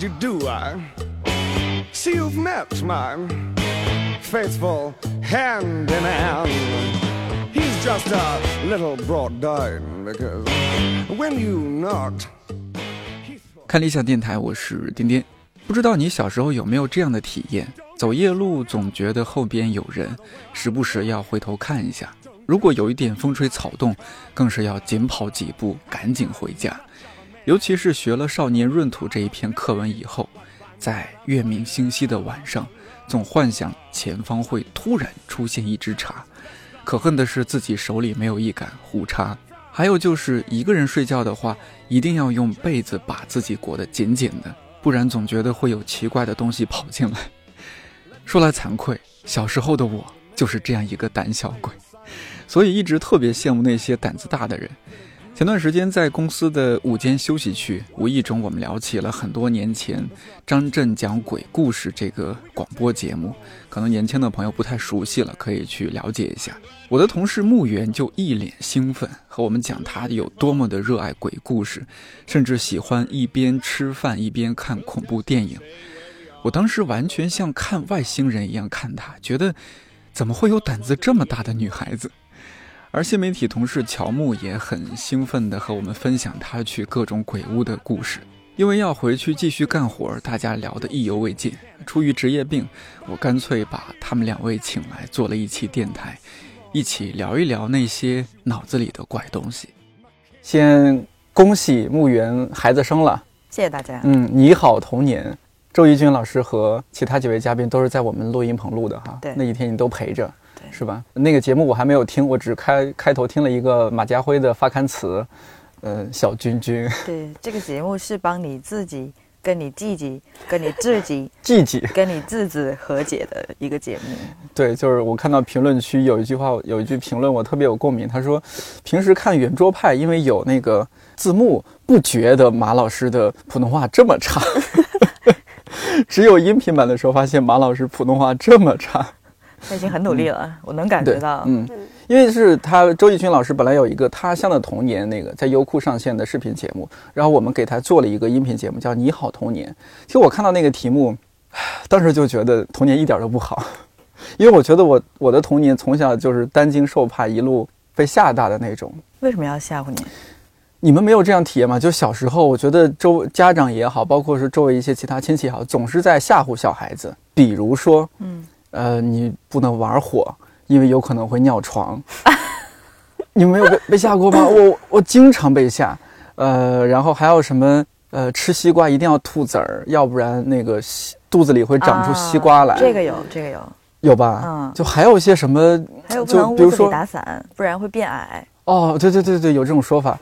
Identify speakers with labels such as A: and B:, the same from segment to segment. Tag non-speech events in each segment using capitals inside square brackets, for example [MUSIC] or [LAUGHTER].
A: You do? I see you've met my faithful hand in hand. He's just a little brought down because when you knocked.
B: 看理想电台，我是丁丁。不知道你小时候有没有这样的体验？走夜路总觉得后边有人，时不时要回头看一下。如果有一点风吹草动，更是要紧跑几步，赶紧回家。尤其是学了《少年闰土》这一篇课文以后，在月明星稀的晚上，总幻想前方会突然出现一只茶。可恨的是自己手里没有一杆胡叉。还有就是一个人睡觉的话，一定要用被子把自己裹得紧紧的，不然总觉得会有奇怪的东西跑进来。说来惭愧，小时候的我就是这样一个胆小鬼，所以一直特别羡慕那些胆子大的人。前段时间在公司的午间休息区，无意中我们聊起了很多年前张震讲鬼故事这个广播节目，可能年轻的朋友不太熟悉了，可以去了解一下。我的同事木源就一脸兴奋，和我们讲他有多么的热爱鬼故事，甚至喜欢一边吃饭一边看恐怖电影。我当时完全像看外星人一样看他，觉得怎么会有胆子这么大的女孩子？而新媒体同事乔木也很兴奋地和我们分享他去各种鬼屋的故事。因为要回去继续干活，大家聊得意犹未尽。出于职业病，我干脆把他们两位请来做了一期电台，一起聊一聊那些脑子里的怪东西。先恭喜木原孩子生了，
C: 谢谢大家。
B: 嗯，你好童年。周轶君老师和其他几位嘉宾都是在我们录音棚录的哈，
C: 对，
B: 那几天你都陪着。是吧？那个节目我还没有听，我只开开头听了一个马家辉的发刊词，呃，小君君。
C: 对，这个节目是帮你自己、跟你弟弟、跟你自己、[LAUGHS]
B: 弟弟、
C: 跟你自己和解的一个节目。[LAUGHS]
B: 对，就是我看到评论区有一句话，有一句评论我特别有共鸣。他说，平时看圆桌派，因为有那个字幕，不觉得马老师的普通话这么差，[LAUGHS] 只有音频版的时候发现马老师普通话这么差。
C: 他已经很努力了，我能感觉到。
B: 嗯，因为是他周轶君老师本来有一个《他乡的童年》那个在优酷上线的视频节目，然后我们给他做了一个音频节目，叫《你好童年》。其实我看到那个题目，当时就觉得童年一点都不好，[LAUGHS] 因为我觉得我我的童年从小就是担惊受怕，一路被吓大的那种。
C: 为什么要吓唬你？
B: 你们没有这样体验吗？就小时候，我觉得周家长也好，包括是周围一些其他亲戚也好，总是在吓唬小孩子，比如说，嗯。呃，你不能玩火，因为有可能会尿床。[LAUGHS] 你没有被被吓过吗？我我经常被吓。呃，然后还有什么？呃，吃西瓜一定要吐籽儿，要不然那个肚子里会长出西瓜来。
C: 这个有，这个有，
B: 有吧？嗯。就还有一些什么？
C: 还有不能屋子里打伞，不然会变矮。
B: 哦，对对对对，有这种说法。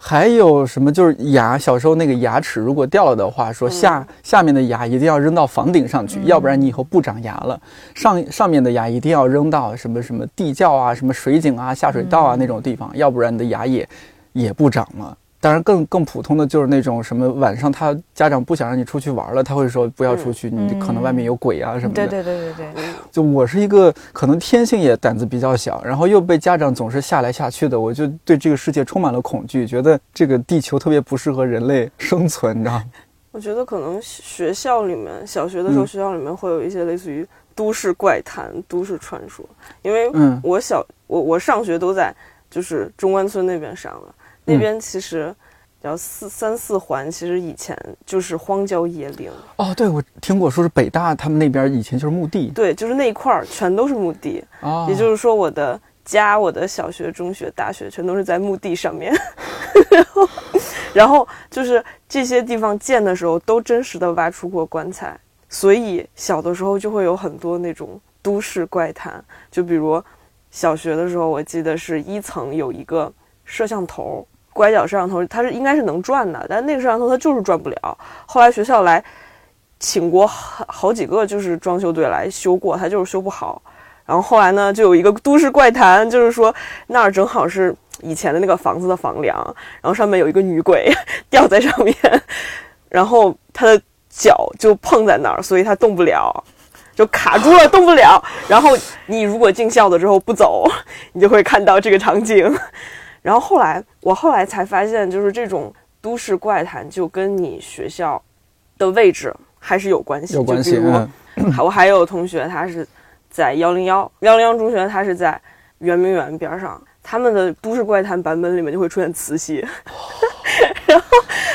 B: 还有什么？就是牙，小时候那个牙齿如果掉了的话，说下下面的牙一定要扔到房顶上去，要不然你以后不长牙了。上上面的牙一定要扔到什么什么地窖啊、什么水井啊、下水道啊那种地方，要不然你的牙也也不长了。当然，更更普通的就是那种什么晚上他家长不想让你出去玩了，他会说不要出去，你可能外面有鬼啊什么
C: 的。对对对对对。
B: 就我是一个可能天性也胆子比较小，然后又被家长总是吓来吓去的，我就对这个世界充满了恐惧，觉得这个地球特别不适合人类生存，你知道吗？
D: 我觉得可能学校里面，小学的时候学校里面会有一些类似于都市怪谈、都市传说，因为我小我我上学都在就是中关村那边上的。那边其实叫四三四环，其实以前就是荒郊野岭。
B: 哦，对，我听过说是北大他们那边以前就是墓地。
D: 对，就是那一块儿全都是墓地。哦，也就是说我的家、我的小学、中学、大学全都是在墓地上面。[LAUGHS] 然后，然后就是这些地方建的时候都真实的挖出过棺材，所以小的时候就会有很多那种都市怪谈。就比如小学的时候，我记得是一层有一个摄像头。拐角摄像头，它是应该是能转的，但那个摄像头它就是转不了。后来学校来请过好好几个，就是装修队来修过，它就是修不好。然后后来呢，就有一个都市怪谈，就是说那儿正好是以前的那个房子的房梁，然后上面有一个女鬼吊在上面，然后她的脚就碰在那儿，所以她动不了，就卡住了，动不了。然后你如果进校的时候不走，你就会看到这个场景。然后后来，我后来才发现，就是这种都市怪谈就跟你学校的位置还是有关系。
B: 有关系。
D: 我还有同学，他是在幺零幺幺零幺中学，他是在圆明园边上。他们的都市怪谈版本里面就会出现慈禧，[LAUGHS] 然后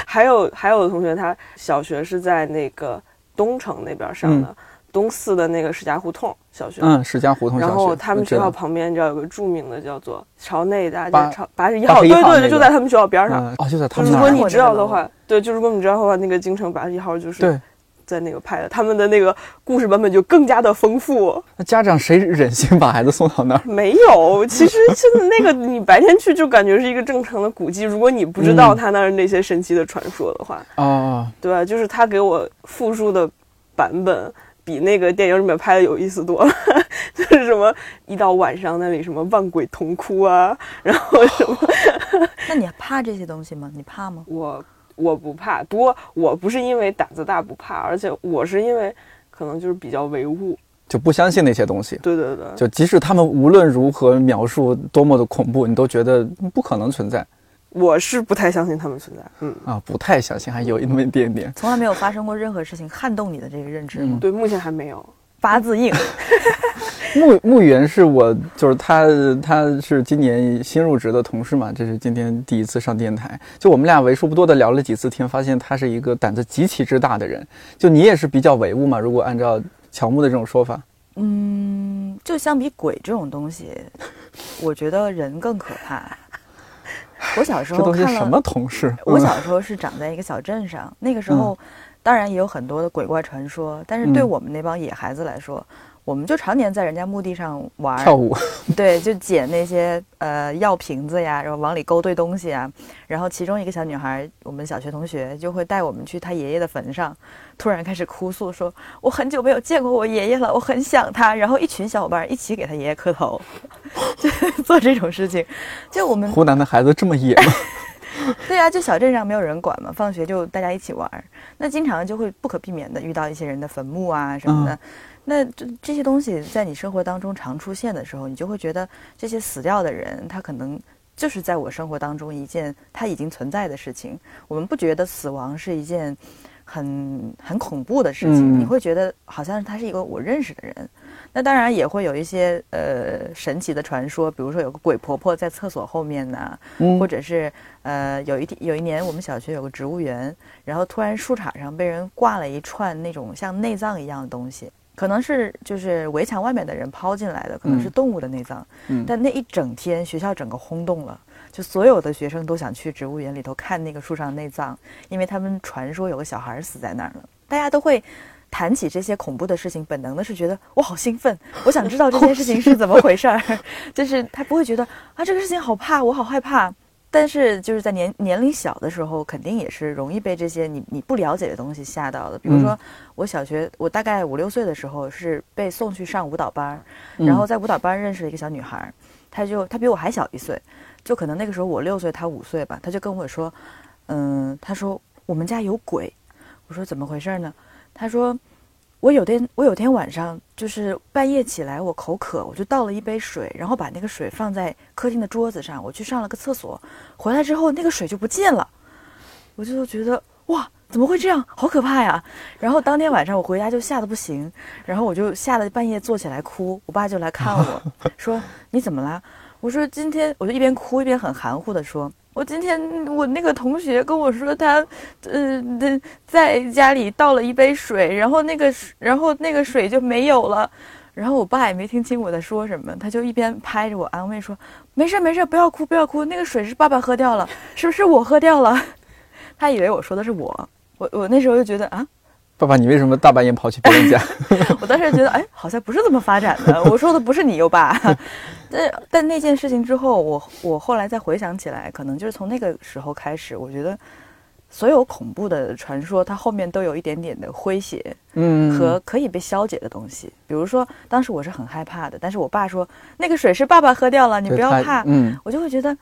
D: 还有还有的同学，他小学是在那个东城那边上的，东四的那个史家胡同小学。
B: 嗯，史家胡同。
D: 然后他们学校旁边，你知道有个著名的叫做朝内大街，朝八十一号，对对对，就在他们学校边上。
B: 哦，就在他们。
D: 如果你知道的话，对，就如果你知道的话，那个京城八十一号就是。
B: 对。
D: 在那个拍的，他们的那个故事版本就更加的丰富。
B: 那家长谁忍心把孩子送到那儿？
D: 没有，其实现在那个你白天去就感觉是一个正常的古迹。如果你不知道他那儿那些神奇的传说的话，
B: 哦，
D: 对吧？就是他给我复述的版本比那个电影里面拍的有意思多了。就是什么一到晚上那里什么万鬼同哭啊，然后什么？
C: 那你怕这些东西吗？你怕吗？
D: 我。我不怕，不过我不是因为胆子大不怕，而且我是因为可能就是比较唯物，
B: 就不相信那些东西。
D: 对对对，
B: 就即使他们无论如何描述多么的恐怖，你都觉得不可能存在。
D: 我是不太相信他们存在，嗯
B: 啊，不太相信，还有那么一点点。
C: 从来没有发生过任何事情撼动你的这个认知吗？
D: 对，目前还没有。
C: 八字硬。
B: 木木源是我，就是他，他是今年新入职的同事嘛，这是今天第一次上电台，就我们俩为数不多的聊了几次天，发现他是一个胆子极其之大的人。就你也是比较唯物嘛？如果按照乔木的这种说法，
C: 嗯，就相比鬼这种东西，我觉得人更可怕。我小时候看
B: 了什么同事？
C: 我小时候是长在一个小镇上，那个时候当然也有很多的鬼怪传说，但是对我们那帮野孩子来说。我们就常年在人家墓地上玩
B: 跳舞，[LAUGHS]
C: 对，就捡那些呃药瓶子呀，然后往里勾兑东西啊。然后其中一个小女孩，我们小学同学就会带我们去她爷爷的坟上，突然开始哭诉说：“我很久没有见过我爷爷了，我很想他。”然后一群小伙伴一起给他爷爷磕头，[LAUGHS] 就做这种事情。就我们
B: 湖南的孩子这么野吗？[LAUGHS] [LAUGHS]
C: 对啊，就小镇上没有人管嘛，放学就大家一起玩儿。那经常就会不可避免的遇到一些人的坟墓啊什么的。那这这些东西在你生活当中常出现的时候，你就会觉得这些死掉的人，他可能就是在我生活当中一件他已经存在的事情。我们不觉得死亡是一件很很恐怖的事情，你会觉得好像他是一个我认识的人。那当然也会有一些呃神奇的传说，比如说有个鬼婆婆在厕所后面呢，或者是呃有一天有一年我们小学有个植物园，然后突然树杈上被人挂了一串那种像内脏一样的东西。可能是就是围墙外面的人抛进来的，可能是动物的内脏。嗯，但那一整天学校整个轰动了，就所有的学生都想去植物园里头看那个树上的内脏，因为他们传说有个小孩死在那儿了。大家都会谈起这些恐怖的事情，本能的是觉得我好兴奋，[LAUGHS] 我想知道这件事情是怎么回事儿。[LAUGHS] 就是他不会觉得啊这个事情好怕，我好害怕。但是就是在年年龄小的时候，肯定也是容易被这些你你不了解的东西吓到的。比如说，我小学我大概五六岁的时候是被送去上舞蹈班，然后在舞蹈班认识了一个小女孩，她就她比我还小一岁，就可能那个时候我六岁，她五岁吧。她就跟我说，嗯，她说我们家有鬼。我说怎么回事呢？她说。我有天，我有天晚上就是半夜起来，我口渴，我就倒了一杯水，然后把那个水放在客厅的桌子上，我去上了个厕所，回来之后那个水就不见了，我就觉得哇，怎么会这样，好可怕呀！然后当天晚上我回家就吓得不行，然后我就吓得半夜坐起来哭，我爸就来看我 [LAUGHS] 说你怎么了？我说今天我就一边哭一边很含糊的说。我今天我那个同学跟我说，他，呃，在家里倒了一杯水，然后那个，然后那个水就没有了，然后我爸也没听清我在说什么，他就一边拍着我安慰说，没事没事，不要哭不要哭，那个水是爸爸喝掉了，是不是我喝掉了？[LAUGHS] 他以为我说的是我，我我那时候就觉得啊。
B: 爸爸，你为什么大半夜跑去别人家？[LAUGHS]
C: 我当时觉得，哎，好像不是这么发展的。[LAUGHS] 我说的不是你，优爸。[LAUGHS] 但但那件事情之后，我我后来再回想起来，可能就是从那个时候开始，我觉得所有恐怖的传说，它后面都有一点点的诙谐，嗯，和可以被消解的东西。比如说，当时我是很害怕的，但是我爸说那个水是爸爸喝掉了，你不要怕。嗯，我就会觉得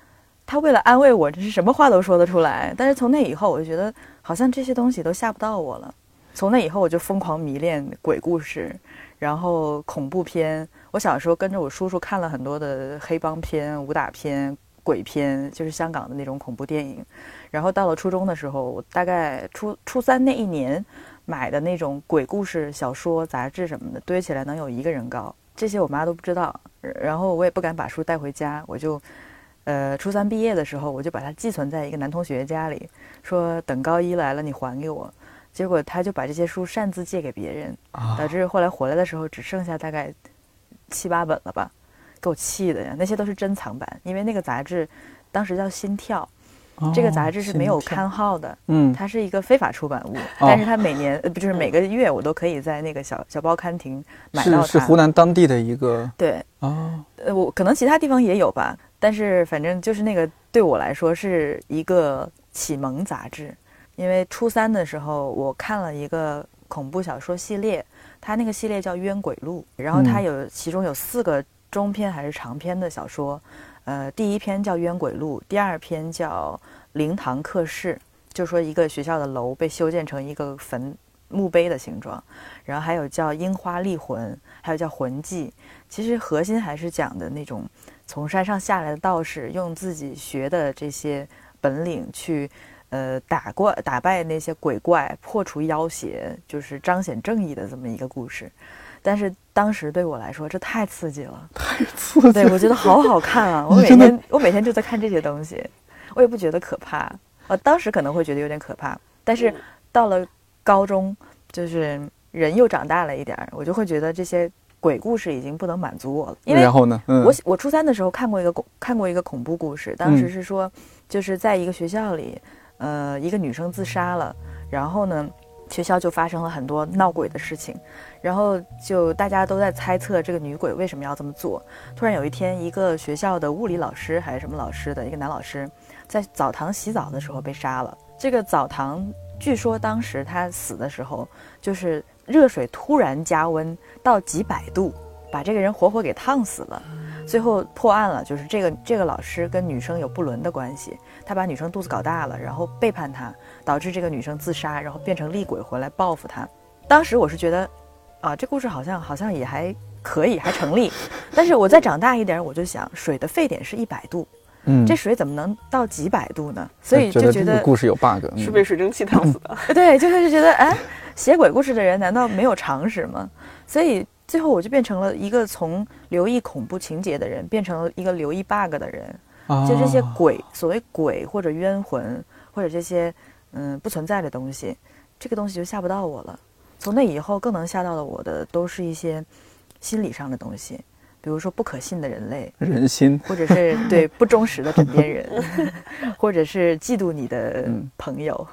C: 他为了安慰我，这是什么话都说得出来。但是从那以后，我就觉得好像这些东西都吓不到我了。从那以后，我就疯狂迷恋鬼故事，然后恐怖片。我小时候跟着我叔叔看了很多的黑帮片、武打片、鬼片，就是香港的那种恐怖电影。然后到了初中的时候，我大概初初三那一年买的那种鬼故事小说、杂志什么的，堆起来能有一个人高。这些我妈都不知道，然后我也不敢把书带回家，我就，呃，初三毕业的时候，我就把它寄存在一个男同学家里，说等高一来了你还给我。结果他就把这些书擅自借给别人，导致后来回来的时候只剩下大概七八本了吧，给我气的呀！那些都是珍藏版，因为那个杂志当时叫《心跳》。这个杂志是没有刊号的，嗯，它是一个非法出版物，但是它每年呃不就是每个月我都可以在那个小小报刊亭买到
B: 它。是是湖南当地的一个
C: 对哦，呃我可能其他地方也有吧，但是反正就是那个对我来说是一个启蒙杂志，因为初三的时候我看了一个恐怖小说系列，它那个系列叫《冤鬼录》，然后它有其中有四个中篇还是长篇的小说。呃，第一篇叫《冤鬼录》，第二篇叫《灵堂客室》，就说一个学校的楼被修建成一个坟墓碑的形状，然后还有叫《樱花立魂》，还有叫《魂记》。其实核心还是讲的那种从山上下来的道士用自己学的这些本领去，呃，打怪打败那些鬼怪，破除妖邪，就是彰显正义的这么一个故事。但是当时对我来说，这太刺激了，
B: 太刺激了！
C: 对我觉得好好看啊！我每天我每天就在看这些东西，我也不觉得可怕。我当时可能会觉得有点可怕，但是到了高中，就是人又长大了一点儿，我就会觉得这些鬼故事已经不能满足我了。因为
B: 然后呢？
C: 我我初三的时候看过一个恐看过一个恐怖故事，当时是说就是在一个学校里，呃，一个女生自杀了，然后呢？学校就发生了很多闹鬼的事情，然后就大家都在猜测这个女鬼为什么要这么做。突然有一天，一个学校的物理老师还是什么老师的一个男老师，在澡堂洗澡的时候被杀了。这个澡堂据说当时他死的时候，就是热水突然加温到几百度，把这个人活活给烫死了。最后破案了，就是这个这个老师跟女生有不伦的关系，他把女生肚子搞大了，然后背叛她，导致这个女生自杀，然后变成厉鬼回来报复他。当时我是觉得，啊，这故事好像好像也还可以，还成立。但是我再长大一点，我就想，水的沸点是一百度，嗯，这水怎么能到几百度呢？所以就觉得
B: 故事有 bug，
D: 是被水蒸气烫死的。[LAUGHS]
C: 对，就是觉得，哎，写鬼故事的人难道没有常识吗？所以。最后我就变成了一个从留意恐怖情节的人，变成了一个留意 bug 的人。就这些鬼，所谓鬼或者冤魂，或者这些嗯不存在的东西，这个东西就吓不到我了。从那以后，更能吓到了我的都是一些心理上的东西，比如说不可信的人类、[LAUGHS]
B: 人心，
C: 或者是对不忠实的枕边人，[LAUGHS] [LAUGHS] 或者是嫉妒你的朋友，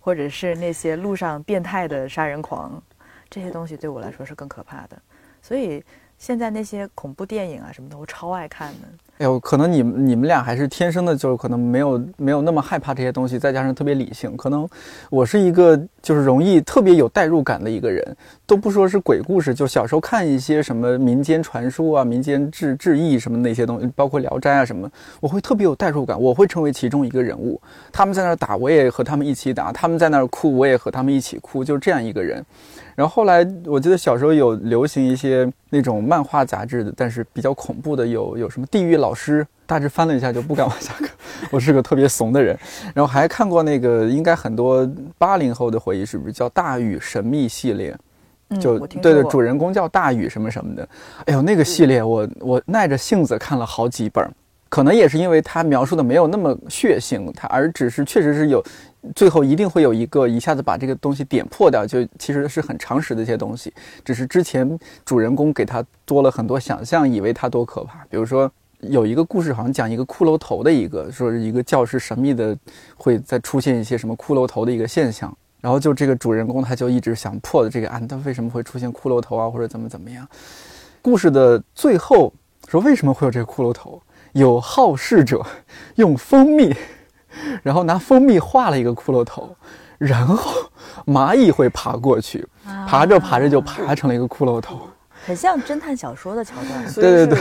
C: 或者是那些路上变态的杀人狂，这些东西对我来说是更可怕的。所以现在那些恐怖电影啊什么的，我超爱看的。
B: 哎呦，可能你们你们俩还是天生的，就是可能没有没有那么害怕这些东西，再加上特别理性。可能我是一个就是容易特别有代入感的一个人，都不说是鬼故事，就小时候看一些什么民间传说啊、民间志志异什么那些东西，包括《聊斋》啊什么，我会特别有代入感，我会成为其中一个人物。他们在那儿打，我也和他们一起打；他们在那儿哭，我也和他们一起哭，就是这样一个人。然后后来，我记得小时候有流行一些那种漫画杂志的，但是比较恐怖的，有有什么地狱老师，大致翻了一下就不敢往下看。我是个特别怂的人。然后还看过那个，应该很多八零后的回忆，是不是叫《大禹神秘系列》？就对对，主人公叫大禹什么什么的。哎呦，那个系列我我耐着性子看了好几本，可能也是因为他描述的没有那么血腥，他而只是确实是有。最后一定会有一个一下子把这个东西点破掉，就其实是很常识的一些东西，只是之前主人公给他多了很多想象，以为他多可怕。比如说有一个故事，好像讲一个骷髅头的一个，说是一个教室神秘的会再出现一些什么骷髅头的一个现象，然后就这个主人公他就一直想破的这个案，他为什么会出现骷髅头啊，或者怎么怎么样？故事的最后说为什么会有这个骷髅头？有好事者用蜂蜜。然后拿蜂蜜画了一个骷髅头，然后蚂蚁会爬过去，爬着爬着就爬成了一个骷髅头，
C: 很像侦探小说的桥段。
B: 对对对。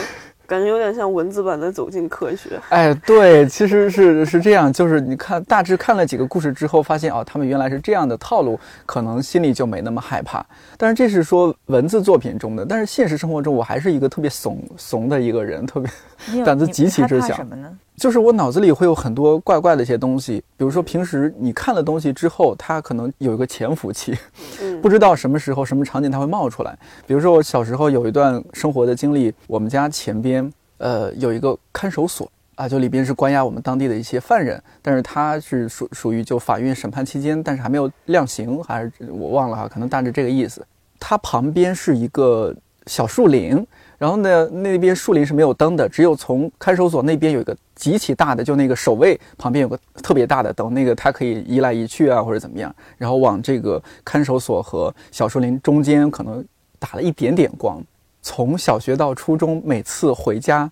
D: 感觉有点像文字版的《走进科学》。
B: 哎，对，其实是是这样，就是你看大致看了几个故事之后，发现哦，他们原来是这样的套路，可能心里就没那么害怕。但是这是说文字作品中的，但是现实生活中，我还是一个特别怂怂的一个人，特别胆子极其之小。
C: 什么呢？
B: 就是我脑子里会有很多怪怪的一些东西，比如说平时你看了东西之后，它可能有一个潜伏期，[LAUGHS] 不知道什么时候、什么场景它会冒出来。比如说我小时候有一段生活的经历，我们家前边呃有一个看守所啊，就里边是关押我们当地的一些犯人，但是他是属属于就法院审判期间，但是还没有量刑，还是我忘了哈，可能大致这个意思。它旁边是一个小树林。然后呢，那边树林是没有灯的，只有从看守所那边有一个极其大的，就那个守卫旁边有个特别大的灯，那个它可以移来移去啊，或者怎么样。然后往这个看守所和小树林中间可能打了一点点光。从小学到初中，每次回家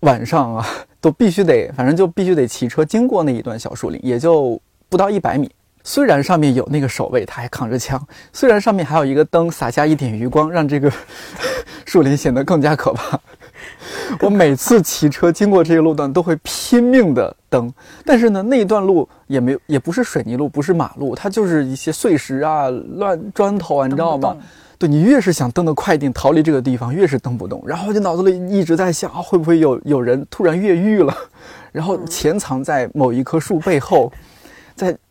B: 晚上啊，都必须得，反正就必须得骑车经过那一段小树林，也就不到一百米。虽然上面有那个守卫，他还扛着枪；虽然上面还有一个灯洒下一点余光，让这个 [LAUGHS] 树林显得更加可怕。我每次骑车经过这个路段，都会拼命的蹬。但是呢，那一段路也没也不是水泥路，不是马路，它就是一些碎石啊、乱砖头啊，你知道吗？对你越是想蹬得快一点逃离这个地方，越是蹬不动。然后就脑子里一直在想，会不会有有人突然越狱了，然后潜藏在某一棵树背后。在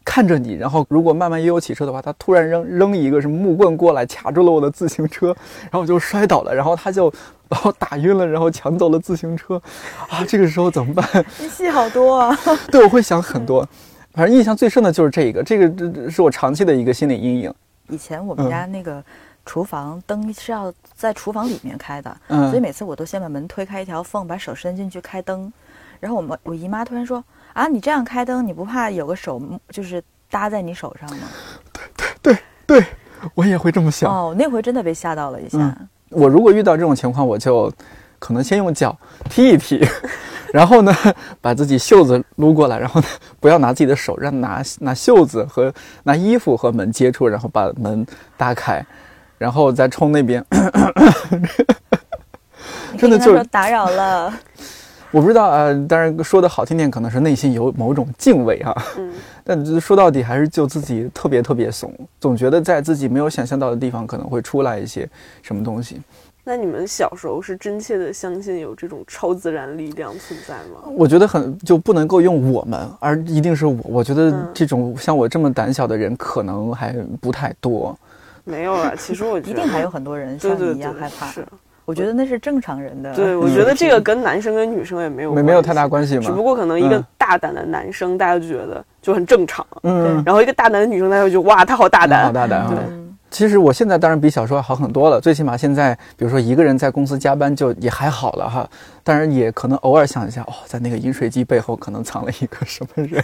B: 看着你，然后如果慢慢悠悠骑车的话，他突然扔扔一个什么木棍过来，卡住了我的自行车，然后我就摔倒了，然后他就把我打晕了，然后抢走了自行车，[LAUGHS] 啊，这个时候怎么办？
C: 戏好多。啊！
B: 对，我会想很多，反正印象最深的就是这一个，这个这是我长期的一个心理阴影。
C: 以前我们家那个厨房灯是要在厨房里面开的，所以每次我都先把门推开一条缝，把手伸进去开灯，然后我们我姨妈突然说。啊，你这样开灯，你不怕有个手就是搭在你手上吗？
B: 对对对对，我也会这么想。
C: 哦，那回真的被吓到了一下。
B: 我如果遇到这种情况，我就可能先用脚踢一踢，[LAUGHS] 然后呢，把自己袖子撸过来，然后呢，不要拿自己的手，让拿拿袖子和拿衣服和门接触，然后把门打开，然后再冲那边。[COUGHS]
C: 真的就打扰了。
B: 我不知道啊，当然说的好听点，可能是内心有某种敬畏哈。嗯，[LAUGHS] 但说到底还是就自己特别特别怂，总觉得在自己没有想象到的地方可能会出来一些什么东西。
D: 那你们小时候是真切的相信有这种超自然力量存在吗？
B: 我觉得很就不能够用我们，而一定是我。我觉得这种像我这么胆小的人可能还不太多。
D: 没有啊，其实我觉得
C: 一定还有很多人像你一样害怕。
D: 是。
C: 我觉得那是正常人的。
D: 对，我觉得这个跟男生跟女生也没有
B: 没没有太大关系嘛。
D: 只不过可能一个大胆的男生，大家就觉得就很正常。嗯。然后一个大胆的女生，大家就哇，他好大胆，
B: 好大胆。
D: 对。
B: 其实我现在当然比小时候好很多了，最起码现在，比如说一个人在公司加班就也还好了哈。当然也可能偶尔想一下，哦，在那个饮水机背后可能藏了一个什么人。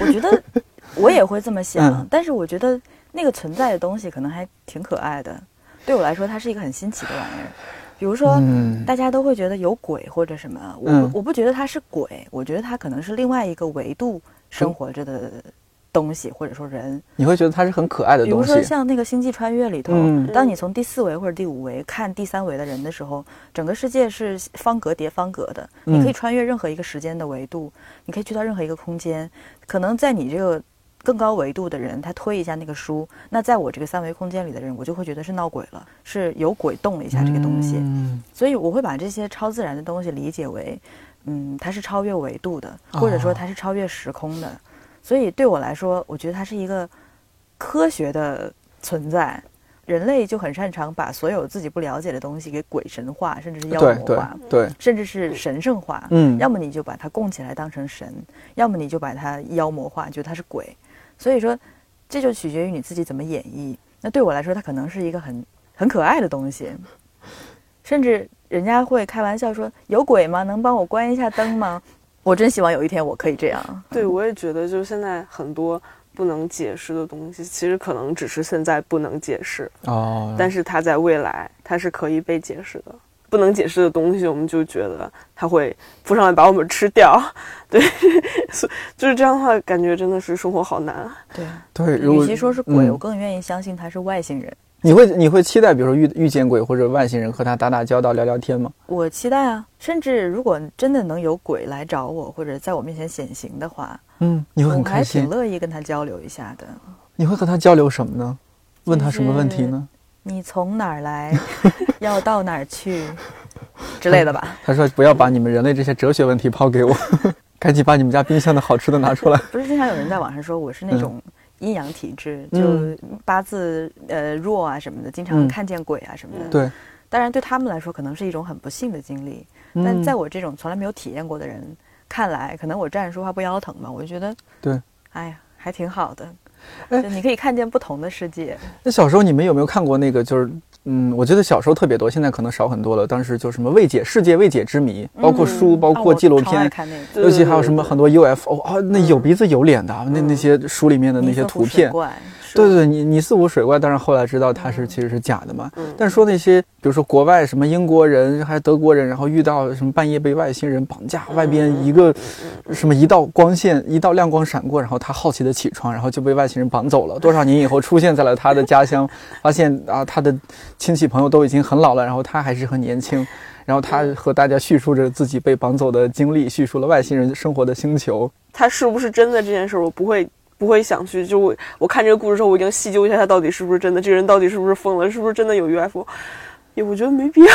C: 我觉得我也会这么想，但是我觉得那个存在的东西可能还挺可爱的。对我来说，它是一个很新奇的玩意儿。比如说，大家都会觉得有鬼或者什么，我我不觉得它是鬼，我觉得它可能是另外一个维度生活着的东西，或者说人。
B: 你会觉得它是很可爱的东
C: 西。比如说像那个《星际穿越》里头，当你从第四维或者第五维看第三维的人的时候，整个世界是方格叠方格的，你可以穿越任何一个时间的维度，你可以去到任何一个空间，可能在你这个。更高维度的人，他推一下那个书，那在我这个三维空间里的人，我就会觉得是闹鬼了，是有鬼动了一下这个东西。嗯所以我会把这些超自然的东西理解为，嗯，它是超越维度的，或者说它是超越时空的。所以对我来说，我觉得它是一个科学的存在。人类就很擅长把所有自己不了解的东西给鬼神化，甚至是妖魔化，
B: 对，
C: 甚至是神圣化。嗯，要么你就把它供起来当成神，要么你就把它妖魔化，觉得它是鬼。所以说，这就取决于你自己怎么演绎。那对我来说，它可能是一个很很可爱的东西，甚至人家会开玩笑说：“有鬼吗？能帮我关一下灯吗？”我真希望有一天我可以这样。
D: 对，我也觉得，就是现在很多不能解释的东西，其实可能只是现在不能解释哦，但是它在未来，它是可以被解释的。不能解释的东西，我们就觉得它会扑上来把我们吃掉，[LAUGHS] 对，[LAUGHS] 就是这样的话，感觉真的是生活好难。
C: 对
B: 对，
C: 与其说是鬼，我更愿意相信他是外星人。
B: 你会你会期待，比如说遇遇见鬼或者外星人和他打打交道、聊聊天吗？
C: 我期待啊，甚至如果真的能有鬼来找我，或者在我面前显形的话，
B: 嗯，你会很开
C: 心，挺乐意跟他交流一下的。
B: 你会和他交流什么呢？问他什么问题呢？
C: 你从哪儿来？[LAUGHS] 要到哪儿去？[LAUGHS] 之类的吧。
B: 他说不要把你们人类这些哲学问题抛给我，[LAUGHS] 赶紧把你们家冰箱的好吃的拿出来。
C: 不是经常有人在网上说我是那种阴阳体质，就八字呃弱啊什么的，经常看见鬼啊什么的。
B: 对，
C: 当然对他们来说可能是一种很不幸的经历，但在我这种从来没有体验过的人看来，可能我站着说话不腰疼吧，我就觉得
B: 对，
C: 哎呀，还挺好的。[LAUGHS] 哎，你可以看见不同的世界。
B: 那小时候你们有没有看过那个？就是，嗯，我觉得小时候特别多，现在可能少很多了。当时就什么未解世界未解之谜，包括书，包括纪录片，尤其还有什么很多 UFO 啊，那有鼻子有脸的，那那些书里面的那些图片。对对对，你你四五水怪，但是后来知道它是其实是假的嘛。嗯但说那些，比如说国外什么英国人还是德国人，然后遇到什么半夜被外星人绑架，外边一个什么一道光线，一道亮光闪过，然后他好奇的起床，然后就被外星人绑走了。多少年以后出现在了他的家乡，发现啊他的亲戚朋友都已经很老了，然后他还是很年轻，然后他和大家叙述着自己被绑走的经历，叙述了外星人生活的星球。
D: 他是不是真的这件事，我不会。不会想去，就我我看这个故事之后，我已经细究一下他到底是不是真的，这个人到底是不是疯了，是不是真的有 UFO？也我觉得没必要。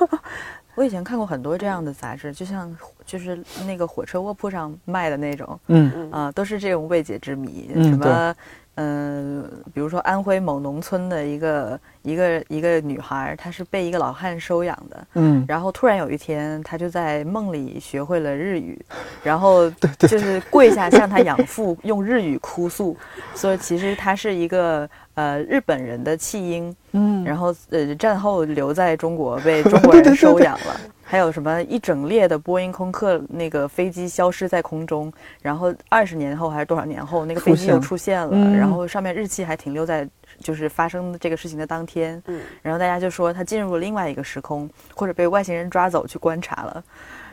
D: [LAUGHS]
C: 我以前看过很多这样的杂志，就像就是那个火车卧铺上卖的那种，嗯啊，都是这种未解之谜，什么。嗯，比如说安徽某农村的一个一个一个女孩，她是被一个老汉收养的，嗯，然后突然有一天，她就在梦里学会了日语，[LAUGHS] 然后就是跪下向她养父 [LAUGHS] 用日语哭诉，说其实她是一个呃日本人的弃婴，嗯，然后呃战后留在中国被 [LAUGHS] 中国人收养了。还有什么一整列的波音空客那个飞机消失在空中，然后二十年后还是多少年后，那个飞机又出现了，然后上面日期还停留在就是发生这个事情的当天，嗯，然后大家就说他进入了另外一个时空，或者被外星人抓走去观察了，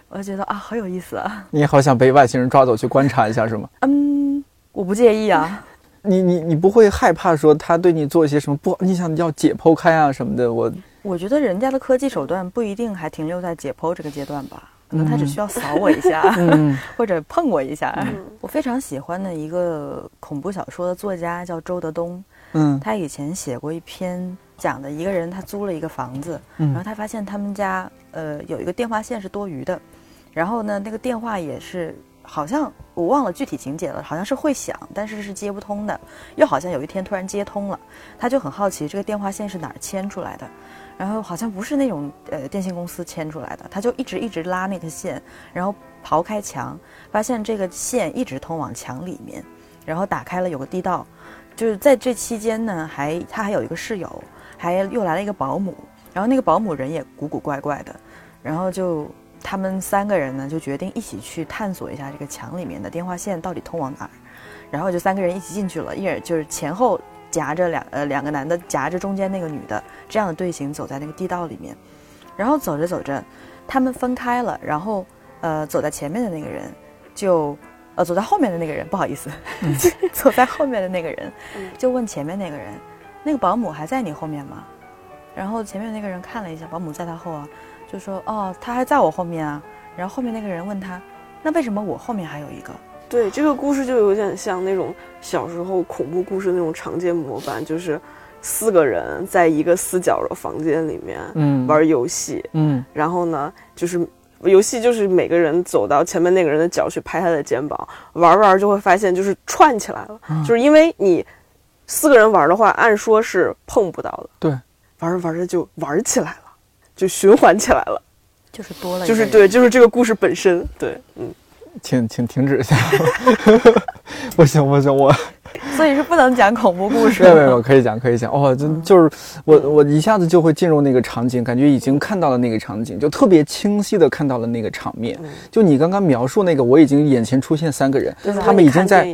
C: 我就觉得啊，好有意思啊！
B: 你好想被外星人抓走去观察一下是吗？[LAUGHS]
C: 嗯，我不介意啊。
B: 你你你不会害怕说他对你做一些什么不？你想要解剖开啊什么的？我。
C: 我觉得人家的科技手段不一定还停留在解剖这个阶段吧，可能他只需要扫我一下 [LAUGHS] [LAUGHS] 或者碰我一下。我非常喜欢的一个恐怖小说的作家叫周德东，嗯，他以前写过一篇讲的一个人他租了一个房子，然后他发现他们家呃有一个电话线是多余的，然后呢那个电话也是。好像我忘了具体情节了，好像是会响，但是是接不通的。又好像有一天突然接通了，他就很好奇这个电话线是哪儿牵出来的，然后好像不是那种呃电信公司牵出来的，他就一直一直拉那个线，然后刨开墙，发现这个线一直通往墙里面，然后打开了有个地道，就是在这期间呢，还他还有一个室友，还又来了一个保姆，然后那个保姆人也古古怪怪的，然后就。他们三个人呢，就决定一起去探索一下这个墙里面的电话线到底通往哪儿。然后就三个人一起进去了，一人就是前后夹着两呃两个男的夹着中间那个女的，这样的队形走在那个地道里面。然后走着走着，他们分开了。然后呃走在前面的那个人就呃走在后面的那个人不好意思，走在后面的那个人 [LAUGHS] 就问前面那个人：“那个保姆还在你后面吗？”然后前面那个人看了一下，保姆在他后啊。就说哦，他还在我后面啊。然后后面那个人问他，那为什么我后面还有一个？
D: 对，这个故事就有点像那种小时候恐怖故事那种常见模板，就是四个人在一个四角的房间里面，嗯，玩游戏，嗯，然后呢，就是游戏就是每个人走到前面那个人的脚去拍他的肩膀，玩玩就会发现就是串起来了，就是因为你四个人玩的话，按说是碰不到的，
B: 对，
D: 玩着玩着就玩起来了。就循环起来了，
C: 就是多了，
D: 就是对，就是这个故事本身，对，嗯，
B: 请请停止一下，[LAUGHS] 不行不行，我，[LAUGHS]
C: 所以是不能讲恐怖故事，
B: 没有没有，可以讲可以讲，哦，就就是我我一下子就会进入那个场景，感觉已经看到了那个场景，就特别清晰的看到了那个场面，就你刚刚描述那个，我已经眼前出现三个人，他们已经在。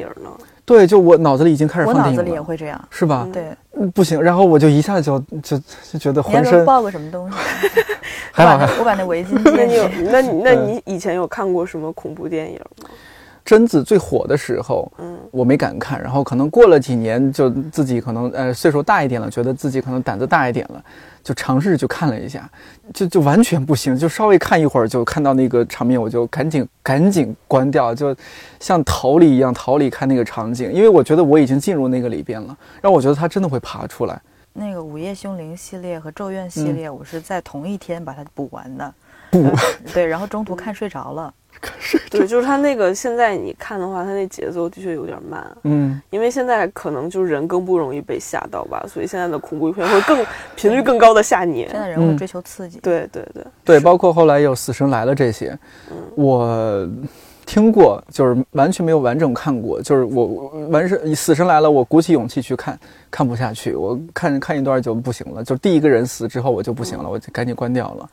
B: 对，就我脑子里已经开始放电影
C: 了。我脑子里也会这样，
B: 是吧？
C: 对，
B: 不行，然后我就一下就就就觉得浑身。
C: 抱个什么东西？[LAUGHS]
B: 还好，
C: 我把那围巾 [LAUGHS]
D: 那你有？[LAUGHS] 那那你以前有看过什么恐怖电影吗？
B: 贞子最火的时候，嗯，我没敢看。然后可能过了几年，就自己可能呃岁数大一点了，觉得自己可能胆子大一点了，就尝试就看了一下，就就完全不行，就稍微看一会儿就看到那个场面，我就赶紧赶紧关掉，就像逃离一样逃离开那个场景，因为我觉得我已经进入那个里边了，让我觉得它真的会爬出来。
C: 那个《午夜凶铃》系列和《咒怨》系列，我是在同一天把它补完的。
B: 不，
C: 对，然后中途看睡着了。[LAUGHS]
D: 对，就是他那个现在你看的话，他那节奏的确有点慢。嗯，因为现在可能就是人更不容易被吓到吧，所以现在的恐怖片会更频率更高的吓你。
C: 现在人会追求刺激。
D: 对对对
B: 对，包括后来有《死神来了》这些，我听过，就是完全没有完整看过。就是我完事《死神来了》，我鼓起勇气去看，看不下去。我看看一段就不行了，就第一个人死之后我就不行了，我就赶紧关掉了。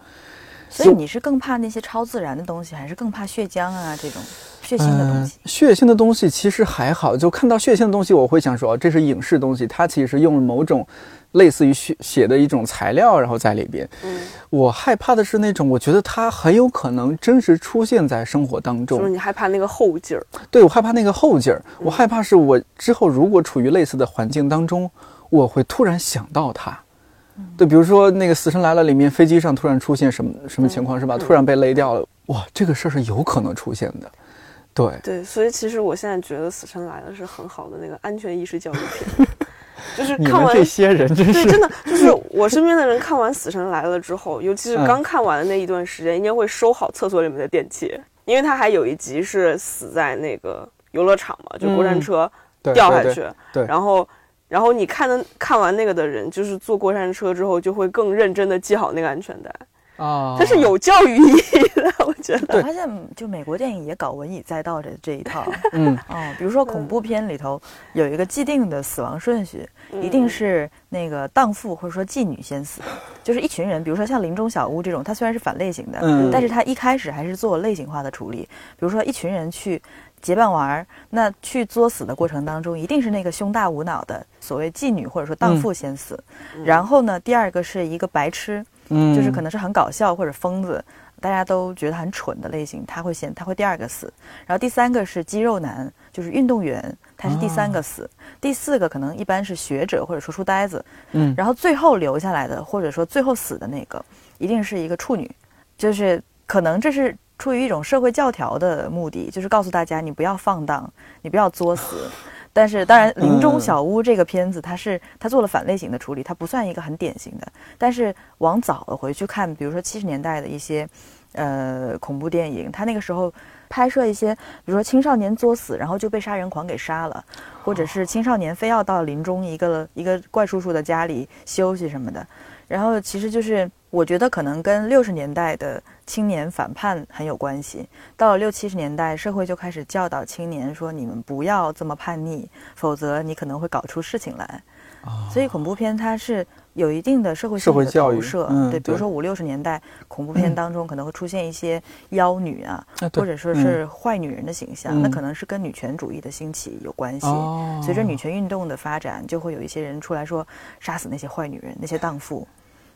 C: 所以你是更怕那些超自然的东西，还是更怕血浆啊这种血腥的东西？
B: 血腥的东西其实还好，就看到血腥的东西，我会想说，这是影视东西，它其实用了某种类似于血血的一种材料，然后在里边。嗯，我害怕的是那种，我觉得它很有可能真实出现在生活当中。
D: 就是你害怕那个后劲儿？
B: 对，我害怕那个后劲儿。我害怕是我之后如果处于类似的环境当中，我会突然想到它。对，比如说那个《死神来了》里面，飞机上突然出现什么什么情况是吧？突然被勒掉了，哇，这个事儿是有可能出现的。对
D: 对，所以其实我现在觉得《死神来了》是很好的那个安全意识教育片，就是看完
B: 这些人真是
D: 对，真的就是我身边的人看完《死神来了》之后，尤其是刚看完的那一段时间，应该会收好厕所里面的电器，因为他还有一集是死在那个游乐场嘛，就过山车掉下去，
B: 对，
D: 然后。然后你看的看完那个的人，就是坐过山车之后就会更认真的系好那个安全带。啊，它是有教育意义的，我觉得。
C: 我发现就美国电影也搞文以载道的这一套，嗯。哦，比如说恐怖片里头有一个既定的死亡顺序，一定是那个荡妇或者说妓女先死，就是一群人，比如说像林中小屋这种，它虽然是反类型的，但是它一开始还是做类型化的处理，比如说一群人去。结伴玩儿，那去作死的过程当中，一定是那个胸大无脑的所谓妓女或者说荡妇先死。然后呢，第二个是一个白痴，嗯，就是可能是很搞笑或者疯子，大家都觉得很蠢的类型，他会先他会第二个死。然后第三个是肌肉男，就是运动员，他是第三个死。第四个可能一般是学者或者说书呆子，嗯。然后最后留下来的或者说最后死的那个，一定是一个处女，就是可能这是。出于一种社会教条的目的，就是告诉大家你不要放荡，你不要作死。[LAUGHS] 但是，当然，《林中小屋》这个片子，它是它做了反类型的处理，它不算一个很典型的。但是往早的回去看，比如说七十年代的一些呃恐怖电影，它那个时候拍摄一些，比如说青少年作死，然后就被杀人狂给杀了，或者是青少年非要到林中一个一个怪叔叔的家里休息什么的。然后，其实就是我觉得可能跟六十年代的。青年反叛很有关系。到了六七十年代，社会就开始教导青年说：“你们不要这么叛逆，否则你可能会搞出事情来。”所以恐怖片它是有一定的社会性的投射。对，比如说五六十年代恐怖片当中可能会出现一些妖女啊，或者说是坏女人的形象，那可能是跟女权主义的兴起有关系。随着女权运动的发展，就会有一些人出来说：“杀死那些坏女人，那些荡妇。”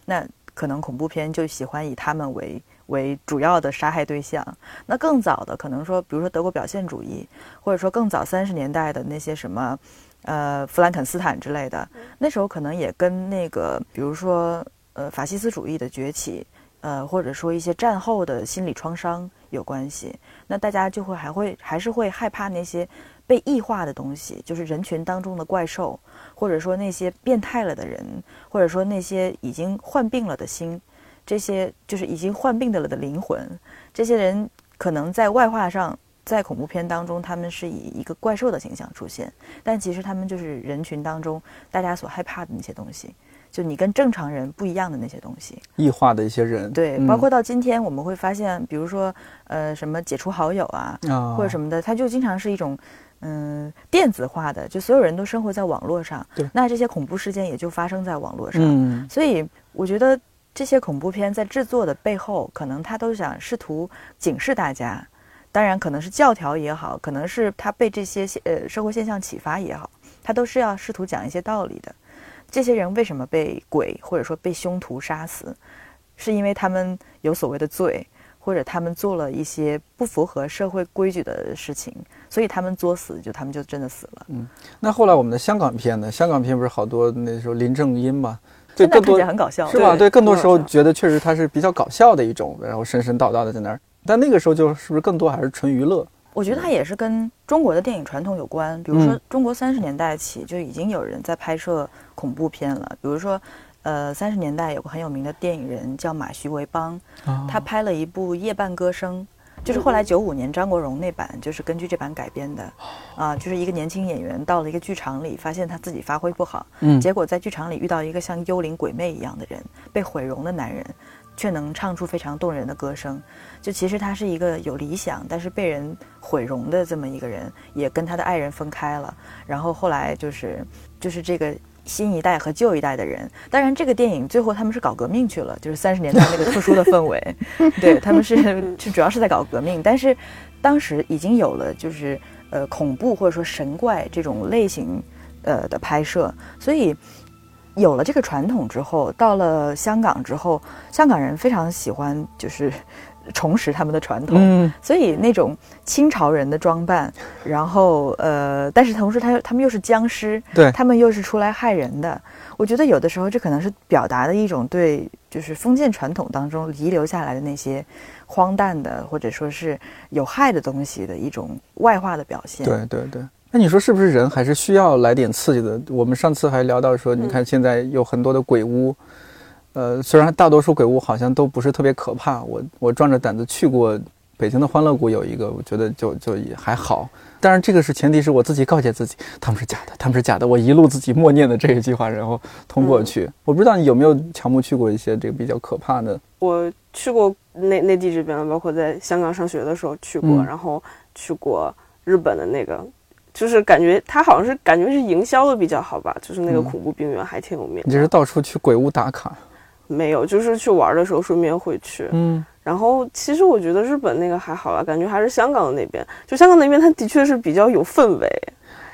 C: 那可能恐怖片就喜欢以他们为。为主要的杀害对象，那更早的可能说，比如说德国表现主义，或者说更早三十年代的那些什么，呃，弗兰肯斯坦之类的，那时候可能也跟那个，比如说呃，法西斯主义的崛起，呃，或者说一些战后的心理创伤有关系。那大家就会还会还是会害怕那些被异化的东西，就是人群当中的怪兽，或者说那些变态了的人，或者说那些已经患病了的心。这些就是已经患病的了的灵魂，这些人可能在外化上，在恐怖片当中，他们是以一个怪兽的形象出现，但其实他们就是人群当中大家所害怕的那些东西，就你跟正常人不一样的那些东西，
B: 异化的一些人。
C: 对，包括到今天我们会发现，比如说呃什么解除好友啊，或者什么的，他就经常是一种嗯电子化的，就所有人都生活在网络上，
B: 对，
C: 那这些恐怖事件也就发生在网络上。嗯，所以我觉得。这些恐怖片在制作的背后，可能他都想试图警示大家，当然可能是教条也好，可能是他被这些呃社会现象启发也好，他都是要试图讲一些道理的。这些人为什么被鬼或者说被凶徒杀死，是因为他们有所谓的罪，或者他们做了一些不符合社会规矩的事情，所以他们作死，就他们就真的死了。嗯，
B: 那后来我们的香港片呢？香港片不是好多那时候林正英嘛？
C: 对，更多很搞笑，
B: 是吧？对，更多时候觉得确实它是比较搞笑的一种，然后神神叨叨的在那儿。但那个时候就是不是更多还是纯娱乐？
C: 我觉得它也是跟中国的电影传统有关。比如说，中国三十年代起就已经有人在拍摄恐怖片了。比如说，呃，三十年代有个很有名的电影人叫马徐维邦，他拍了一部《夜半歌声》。就是后来九五年张国荣那版，就是根据这版改编的，啊，就是一个年轻演员到了一个剧场里，发现他自己发挥不好，嗯，结果在剧场里遇到一个像幽灵鬼魅一样的人，被毁容的男人，却能唱出非常动人的歌声。就其实他是一个有理想，但是被人毁容的这么一个人，也跟他的爱人分开了，然后后来就是就是这个。新一代和旧一代的人，当然这个电影最后他们是搞革命去了，就是三十年代那个特殊的氛围，[LAUGHS] 对他们是是主要是在搞革命，但是当时已经有了就是呃恐怖或者说神怪这种类型呃的拍摄，所以有了这个传统之后，到了香港之后，香港人非常喜欢就是。重拾他们的传统，所以那种清朝人的装扮，然后呃，但是同时他他们又是僵尸，
B: 对，
C: 他们又是出来害人的。我觉得有的时候这可能是表达的一种对，就是封建传统当中遗留下来的那些荒诞的或者说是有害的东西的一种外化的表现。
B: 对对对，那你说是不是人还是需要来点刺激的？我们上次还聊到说，你看现在有很多的鬼屋。呃，虽然大多数鬼屋好像都不是特别可怕，我我壮着胆子去过北京的欢乐谷，有一个，我觉得就就也还好。但是这个是前提是我自己告诫自己，他们是假的，他们是假的。我一路自己默念的这一句话，然后通过去。我不知道你有没有乔木去过一些这个比较可怕的。
D: 我去过内内地这边，包括在香港上学的时候去过，然后去过日本的那个，就是感觉他好像是感觉是营销的比较好吧，就是那个恐怖病院还挺有名。
B: 你这是到处去鬼屋打卡。
D: 没有，就是去玩的时候顺便会去。嗯，然后其实我觉得日本那个还好啦，感觉还是香港那边。就香港那边，它的确是比较有氛围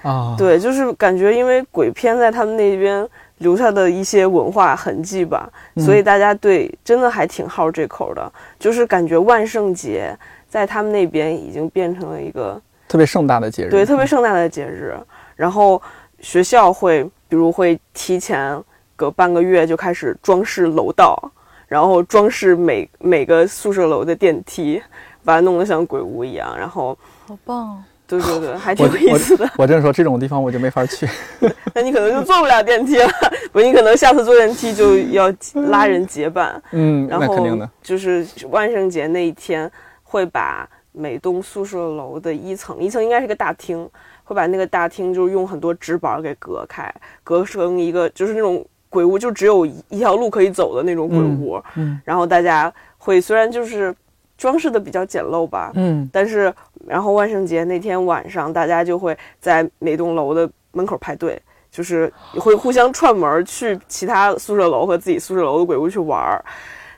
D: 啊。对，就是感觉因为鬼片在他们那边留下的一些文化痕迹吧，所以大家对真的还挺好这口的。就是感觉万圣节在他们那边已经变成了一个
B: 特别盛大的节日，
D: 对，特别盛大的节日。然后学校会，比如会提前。隔半个月就开始装饰楼道，然后装饰每每个宿舍楼的电梯，把它弄得像鬼屋一样。然后
C: 好棒，
D: 对对对，[LAUGHS] 还挺有意思的。
B: 我真说这种地方我就没法去，[LAUGHS]
D: 那你可能就坐不了电梯了。不，你可能下次坐电梯就要拉人结伴。
B: 嗯，那肯定的。
D: 就是万圣节那一天，会把每栋宿舍楼的一层，一层应该是个大厅，会把那个大厅就是用很多纸板给隔开，隔成一个就是那种。鬼屋就只有一条路可以走的那种鬼屋，嗯，然后大家会虽然就是装饰的比较简陋吧，嗯，但是然后万圣节那天晚上，大家就会在每栋楼的门口排队，就是会互相串门去其他宿舍楼和自己宿舍楼的鬼屋去玩儿，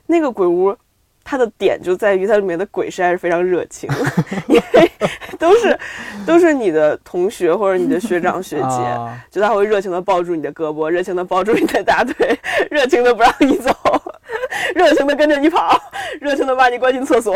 D: 那个鬼屋。它的点就在于它里面的鬼实在是非常热情，[LAUGHS] 因为都是都是你的同学或者你的学长学姐，就他会热情的抱住你的胳膊，热情的抱住你的大腿，热情的不让你走，热情的跟着你跑，热情的把你关进厕所。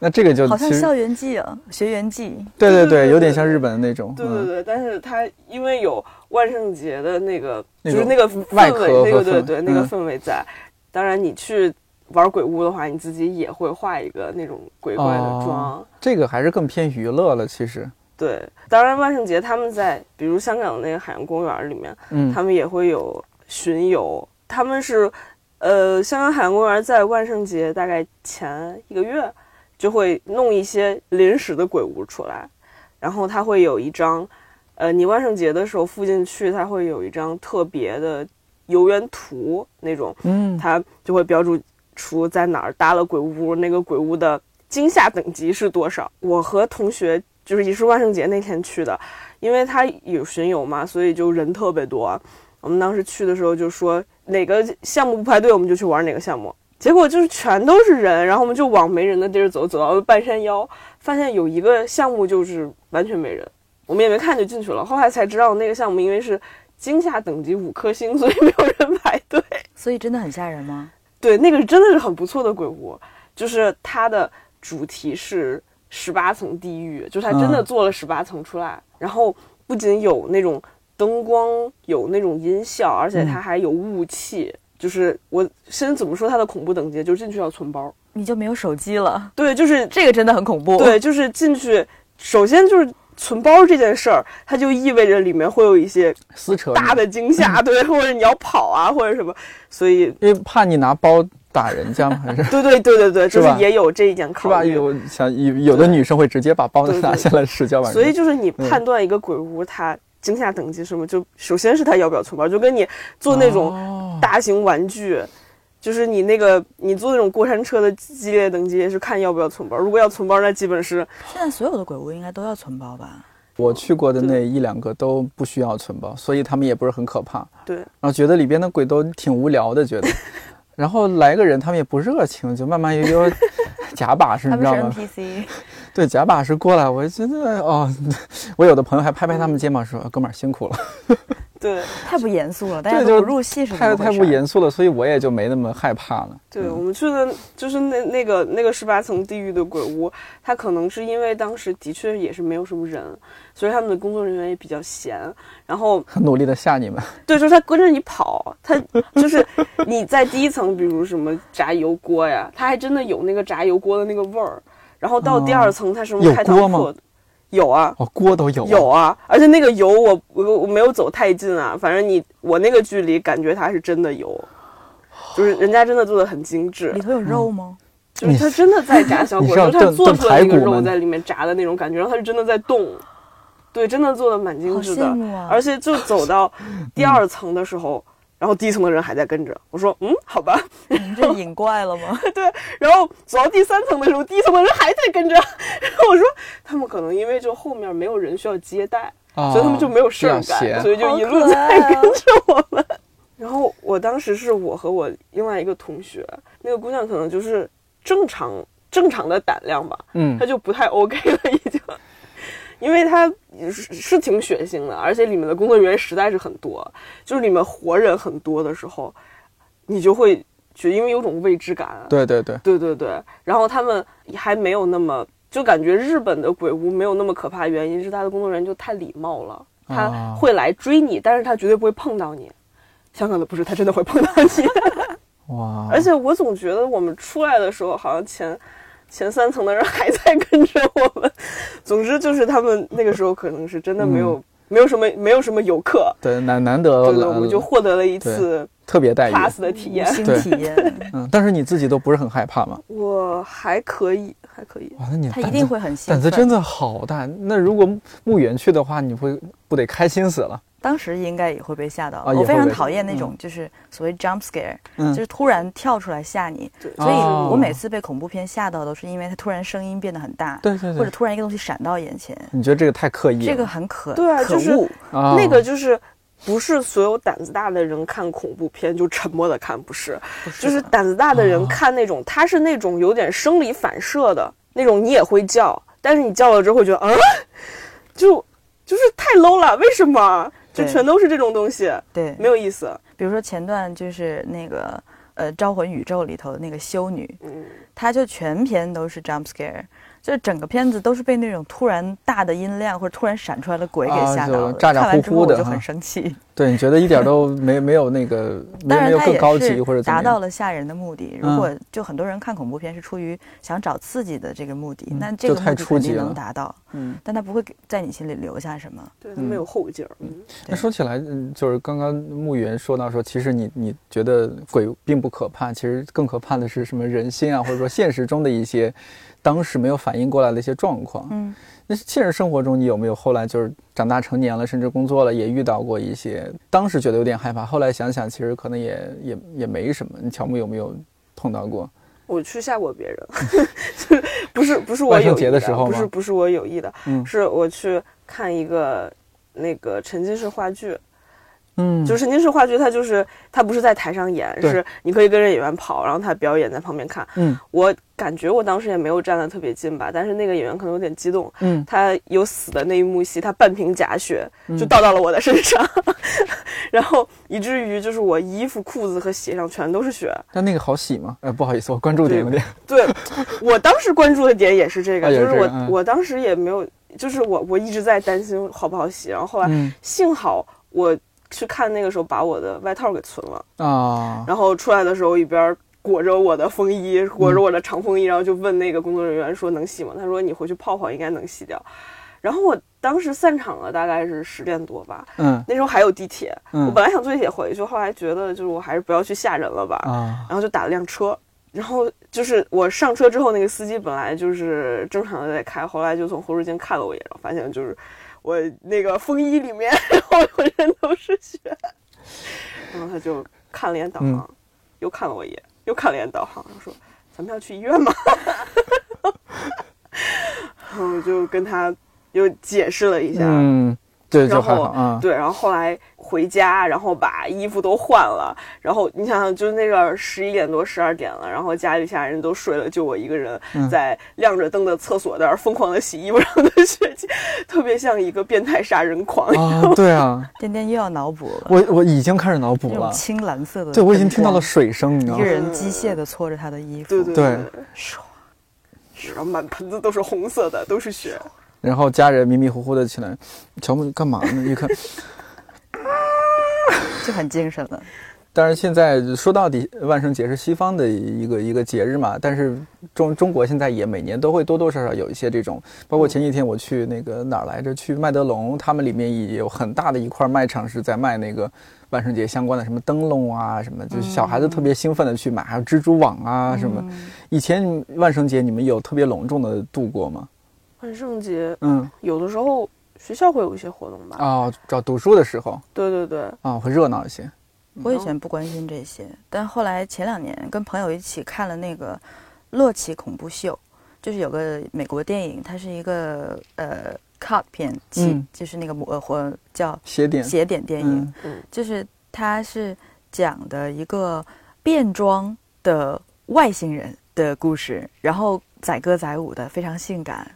B: 那这个就
C: 好像校园季啊，学园季。
B: 对对对，有点像日本的那种。
D: 对对对，但是它因为有万圣节的那个，就是那个氛围，那个对对那个氛围在。当然你去。玩鬼屋的话，你自己也会画一个那种鬼怪的妆，
B: 这个还是更偏娱乐了。其实，
D: 对，当然万圣节他们在，比如香港的那个海洋公园里面，嗯，他们也会有巡游。他们是，呃，香港海洋公园在万圣节大概前一个月就会弄一些临时的鬼屋出来，然后它会有一张，呃，你万圣节的时候附近去，它会有一张特别的游园图那种，嗯，它就会标注。出在哪儿搭了鬼屋？那个鬼屋的惊吓等级是多少？我和同学就是也是万圣节那天去的，因为他有巡游嘛，所以就人特别多。我们当时去的时候就说哪个项目不排队，我们就去玩哪个项目。结果就是全都是人，然后我们就往没人的地儿走，走到半山腰，发现有一个项目就是完全没人，我们也没看就进去了。后来才知道那个项目因为是惊吓等级五颗星，所以没有人排队。
C: 所以真的很吓人吗？
D: 对，那个真的是很不错的鬼屋，就是它的主题是十八层地狱，就是它真的做了十八层出来，然后不仅有那种灯光，有那种音效，而且它还有雾气。就是我先怎么说它的恐怖等级，就是进去要存包，
C: 你就没有手机了。
D: 对，就是
C: 这个真的很恐怖。
D: 对，就是进去，首先就是存包这件事儿，它就意味着里面会有一些
B: 撕扯
D: 大的惊吓，[LAUGHS] 对，或者你要跑啊，或者什么，所以
B: 因为怕你拿包打人家吗？还是
D: 对对对对对，就是也有这一点
B: 是吧？有想有有的女生会直接把包拿下来使劲往人
D: 所以就是你判断一个鬼屋它惊吓等级什么，就首先是它要不要存包，就跟你做那种
B: 哦
D: 大型玩具。就是你那个，你坐那种过山车的激烈等级也是看要不要存包。如果要存包，那基本是
C: 现在所有的鬼屋应该都要存包吧？
B: 我去过的那一两个都不需要存包，所以他们也不是很可怕。
D: 对，
B: 然后觉得里边的鬼都挺无聊的，觉得。[LAUGHS] 然后来个人，他们也不热情，就慢慢悠悠 [LAUGHS] 假把式，你知道吗
C: ？NPC，
B: 对，假把式过来，我觉得哦，我有的朋友还拍拍他们肩膀说：“哥们儿辛苦了。[LAUGHS]
D: 对
C: 太不严肃了，大家
B: 就
C: 入戏是怎
B: 太太
C: 么回事
B: 不严肃了，所以我也就没那么害怕了。
D: 对，我们去的就是那那个那个十八层地狱的鬼屋，它可能是因为当时的确也是没有什么人，所以他们的工作人员也比较闲。然后
B: 很努力的吓你们，
D: 对，就是他跟着你跑，他就是你在第一层，比如什么炸油锅呀，他还真的有那个炸油锅的那个味儿。然后到第二层，它什么
B: 有
D: 开膛
B: 锅吗？
D: 破肚，有啊，
B: 哦，锅都有、啊，
D: 有啊，而且那个油我我我没有走太近啊，反正你我那个距离感觉它是真的油，就是人家真的做的很精致
C: 里，头有肉吗？
D: 就是它真的在炸小 [LAUGHS]
B: 你
D: 果，就是他做出来那个肉在里面炸的那种感觉，然后它是真的在动，对，真的做的蛮精致的而且就走到 [LAUGHS] 第二层的时候。然后第一层的人还在跟着，我说嗯，好吧。
C: 你们这引怪了吗？[LAUGHS]
D: 对然后走到第三层的时候，第一层的人还在跟着。然后我说他们可能因为就后面没有人需要接待，
B: 啊
D: 所以他们就没有事儿干，所以就一路在跟着我们。然后我当时是我和我另外一个同学，那个姑娘可能就是正常正常的胆量吧，
B: 嗯
D: 她就不太 OK 了，已经，因为它是是挺血腥的，而且里面的工作人员实在是很多，就是里面活人很多的时候，你就会觉得因为有种未知感，
B: 对对对，
D: 对对对，然后他们还没有那么，就感觉日本的鬼屋没有那么可怕，原因是他的工作人员就太礼貌了，他
B: 啊
D: 会来追你，但是他绝对不会碰到你。香港的不是，他真的会碰到你。
B: 哇！
D: 而且我总觉得我们出来的时候，好像前前三层的人还在跟着我们。总之就是他们那个时候可能是真的没有、没有什么没有什么游客，
B: 对难难得
D: 对对，
B: 来
D: 我们就获得了一次
B: 特别待遇
D: ，pass 的体验。
C: 新
B: 对
C: 体验，
B: 嗯，但是你自己都不是很害怕吗？
D: 我还可以，还可以。
B: 哇，那你
C: 他一定会很。
B: 胆子真的好大。那如果墓园去的话，你会不得开心死了？
C: 当时应该也会被吓到。
B: 啊
C: 我非常讨厌那种就是所谓 jump scare，、
B: 嗯
C: 就是突然跳出来吓你。
D: 对，
C: 所以
B: 哦
C: 我每次被恐怖片吓到，都是因为它突然声音变得很大，
B: 对对对
C: 或者突然一个东西闪到眼前，
B: 你觉得这个太刻意了？
C: 这个很可
D: 对啊就是
C: 可恶。
B: 啊，
D: 那个就是不是所有胆子大的人看恐怖片就沉默的看，不是，
C: 不是
D: 就是胆子大的人
B: 哦
D: 看那种，他是那种有点生理反射的那种，你也会叫，但是你叫了之后会觉得，啊，就就是太 low 了，为什么？就全都是这种东西，
C: 对，
D: 没有意思。
C: 比如说前段就是那个呃《招魂宇宙》里头的那个修女，
D: 嗯，
C: 她就全篇都是 jump scare，就是整个片子都是被那种突然大的音量或者突然闪出来的鬼给吓到了。
B: 咋咋
C: 看完之
B: 呼呼的哈
C: 后我就很生气。[LAUGHS]
B: 对，你觉得一点都没没有那个 [LAUGHS] 没
C: 当然，
B: 更高级
C: 是达到
B: 或者达到？
C: 了吓人的目的。如
B: 嗯
C: 果就很多人看恐怖片是出于想找刺激的这个目的，
B: 嗯
C: 那这个目的肯定
B: 初级了
C: 能达到，
B: 嗯，
C: 但它不会给在你心里留下什么。
D: 对，它没有后劲儿。嗯，
B: 那说起来，嗯，就是刚刚墓园说到说，其实你你觉得鬼并不可怕，其实更可怕的是什么人心啊，或者说现实中的一些当时没有反应过来的一些状况。
C: 嗯，
B: 那现实生活中，你有没有后来就是长大成年了，甚至工作了，也遇到过一些当时觉得有点害怕，后来想想其实可能也也也没什么。你乔木有没有碰到过？
D: 我去吓过别人，[LAUGHS] 就不是不是我
B: 万圣
D: 有意
B: 节的时候吗
D: 不是不是我有意的，
B: 嗯
D: 是我去看一个那个沉浸式话剧，
B: 嗯
D: 就是沉浸式话剧，它就是它不是在台上演，是你可以跟着演员跑，然后他表演在旁边看。
B: 嗯
D: 我感觉我当时也没有站得特别近吧，但是那个演员可能有点激动，
B: 嗯
D: 他有死的那一幕戏，他半瓶假血
B: 嗯
D: 就倒到了我的身上，[LAUGHS] 然后以至于就是我衣服、裤子和鞋上全都是血。
B: 但那个好洗吗？呃，不好意思，我关注点有点。
D: 对 [LAUGHS] 我当时关注的点也是这个，
B: 啊
D: 就是是我、我当时也没有，就是我我一直在担心好不好洗，然后后来、
B: 嗯
D: 幸好我去看那个时候把我的外套给存了。
B: 啊，
D: 然后出来的时候一边裹着我的风衣，裹着我的长风衣，然后就问那个工作人员说能洗吗？他说你回去泡泡应该能洗掉。然后我当时散场了，大概是十点多吧。嗯，那时候还有地铁。嗯，我本来想坐地铁回去，后来觉得就是我还是不要去吓人了吧。啊，然后就打了辆车。然后就是我上车之后，那个司机本来就是正常的在开，后来就从后视镜看了我一眼，然后发现就是我那个风衣里面，[LAUGHS] 然后浑身都是血。然后他就看了眼导航，又看了我一眼，又看了眼导航，然后说：“咱们要去医院吗？” [LAUGHS] 然后我就跟他又解释了一下。
B: 对，然后嗯
D: 对，然后后来回家，然后把衣服都换了，然后你想想，就那个十一点多、十二点了，然后家里其他人都睡了，就我一个人在亮着灯的厕所那儿疯狂的洗衣服上的血迹，特别像一个变态杀人狂。
B: 啊，对啊，[LAUGHS]
C: 天天又要脑补了。
B: 我我已经开始脑补了，
C: 青蓝色的，
B: 对我已经听到了水声，你知道
C: 吗？一个人机械的搓着他的衣服，
D: 对对对，唰，然后满盆子都是红色的，都是血。
B: 然后家人迷迷糊糊的起来，乔木干嘛呢？一看，[LAUGHS]
C: 就很精神了。
B: 但是现在说到底，万圣节是西方的一个一个节日嘛。但是中中国现在也每年都会多多少少有一些这种，包括前几天我去那个哪儿来着，去麦德龙，他们里面也有很大的一块卖场是在卖那个万圣节相关的什么灯笼啊什么，就是小孩子特别兴奋的去买，还有蜘蛛网啊什么。以前万圣节你们有特别隆重的度过吗？
D: 万圣节，嗯，有的时候学校会有一些活动吧。
B: 哦，找读书的时候。
D: 对对对。
B: 啊，会热闹一些。
C: 我以前不关心这些，但后来前两年跟朋友一起看了那个《洛奇恐怖秀》，就是有个美国电影，它是一个呃 cut 片，嗯，就是那个魔或叫
B: 斜点
C: 斜点电影，嗯，就是它是讲的一个变装的外星人的故事，然后载歌载舞的，非常性感。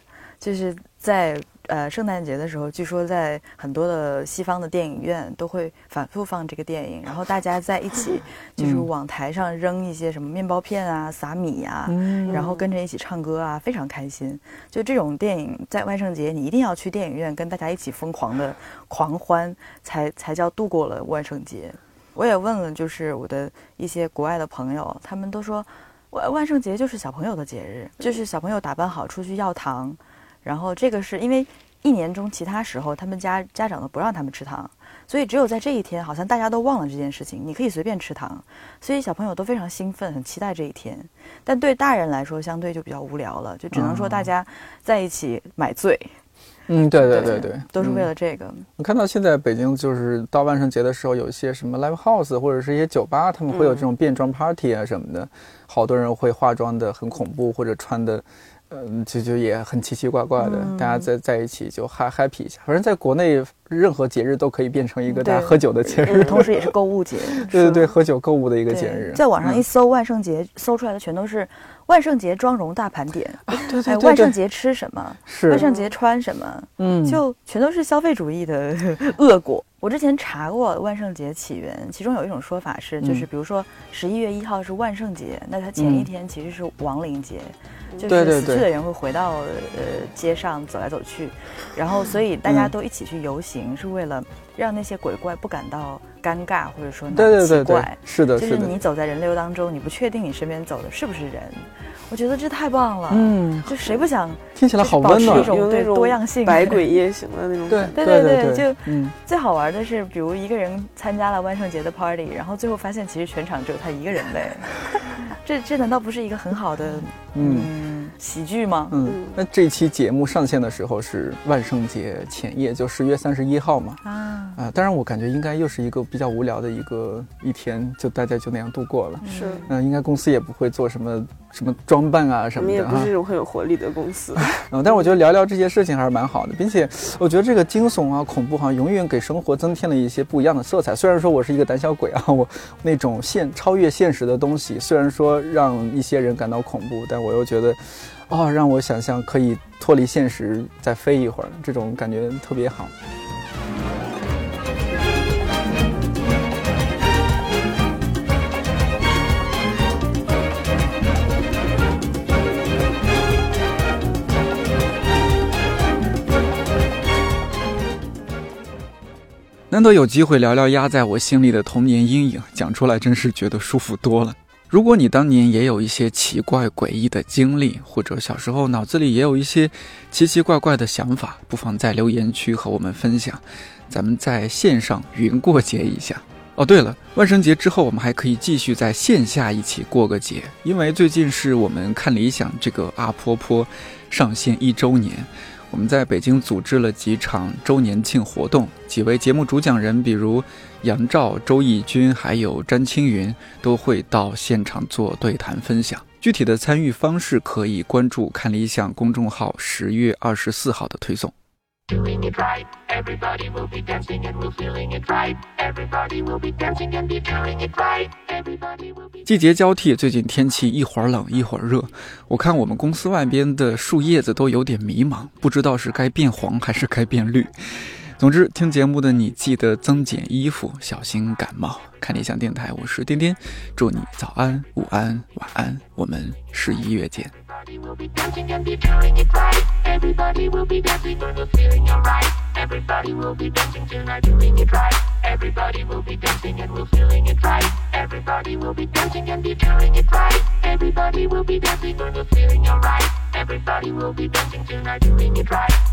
C: 就是在呃圣诞节的时候，据说在很多的西方的电影院都会反复放这个电影，然后大家在一起 [LAUGHS] 就是往台上扔一些什么面包片啊、撒米啊，然后跟着一起唱歌啊，非常开心。就这种电影在万圣节，你一定要去电影院跟大家一起疯狂的狂欢，才才叫度过了万圣节。我也问了，就是我的一些国外的朋友，他们都说万万圣节就是小朋友的节日，就是小朋友打扮好出去要糖。然后这个是因为一年中其他时候他们家家长都不让他们吃糖，所以只有在这一天，好像大家都忘了这件事情，你可以随便吃糖，所以小朋友都非常兴奋，很期待这一天。但对大人来说，相对就比较无聊了，就只能说大家在一起买醉。
B: 嗯，对对对对，
C: 都是为了这个。
B: 我看到现在北京就是到万圣节的时候，有一些什么 live house 或者是一些酒吧，他们会有这种变装 party 啊什么的，好多人会化妆的很恐怖，或者穿的。嗯，就就也很奇奇怪怪的，大家在在一起就嗨 happy 一下。反正在国内，任何节日都可以变成一个大家喝酒的节日，
C: 同时也是购物节。[LAUGHS]
B: 对对对，喝酒购物的一个节日。
C: 在网上一搜万圣节，搜出来的全都是万圣节妆容大盘点，
B: 对对对，
C: 万圣节吃什么，
B: 是
C: 万圣节穿什么，嗯，就全都是消费主义的 [LAUGHS] 恶果。我之前查过万圣节起源，其中有一种说法是，就是比如说十一月一号是万圣节，那它前一天其实是亡灵节。就是死去的人会回到呃街上走来走去，然后所以大家都一起去游行，是为了让那些鬼怪不感到尴尬，或者说奇怪。
B: 是的，
C: 就是你走在人流当中，你不确定你身边走的是不是人。我觉得这太棒了，嗯，就谁不想
B: 听起来好温暖，
C: 一种对多样性，
D: 百鬼夜行的那种。
B: 对
C: 对对对，就嗯，最好玩的是，比如一个人参加了万圣节的 party，然后最后发现其实全场只有他一个人呗。[LAUGHS] 这这难道不是一个很好的嗯喜剧吗？
B: 嗯，那这期节目上线的时候是万圣节前夜，就十月三十一号嘛。啊啊，当然我感觉应该又是一个比较无聊的一个一天，就大家就那样度过了。
D: 是，
B: 嗯，应该公司也不会做什么什么装扮啊什么的。
D: 我们也不是这种很有活力的公司。[LAUGHS]
B: 嗯，但是我觉得聊聊这些事情还是蛮好的，并且我觉得这个惊悚啊、恐怖哈永远给生活增添了一些不一样的色彩。虽然说我是一个胆小鬼啊，我那种现超越现实的东西，虽然说。让一些人感到恐怖，但我又觉得，哦，让我想象可以脱离现实再飞一会儿，这种感觉特别好。难得有机会聊聊压在我心里的童年阴影，讲出来真是觉得舒服多了。如果你当年也有一些奇怪诡异的经历，或者小时候脑子里也有一些奇奇怪怪的想法，不妨在留言区和我们分享，咱们在线上云过节一下。哦，对了，万圣节之后我们还可以继续在线下一起过个节，因为最近是我们看理想这个阿坡坡上线一周年。我们在北京组织了几场周年庆活动，几位节目主讲人，比如杨照、周轶君，还有詹青云，都会到现场做对谈分享。具体的参与方式可以关注看理想公众号十月二十四号的推送。季节交替，最近天气一会儿冷一会儿热，我看我们公司外边的树叶子都有点迷茫，不知道是该变黄还是该变绿。总之，听节目的你记得增减衣服，小心感冒。看理想电台，我是颠颠，祝你早安、午安、晚安，我们十一月见。Everybody will be dancing tonight, doing it right. Everybody will be dancing and we're feeling it right. Everybody will be dancing and be doing it right. Everybody will be dancing and we're feeling alright. Everybody will be dancing tonight, doing it right.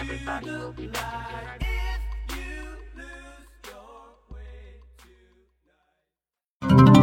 B: everybody tonight. If you lose your way.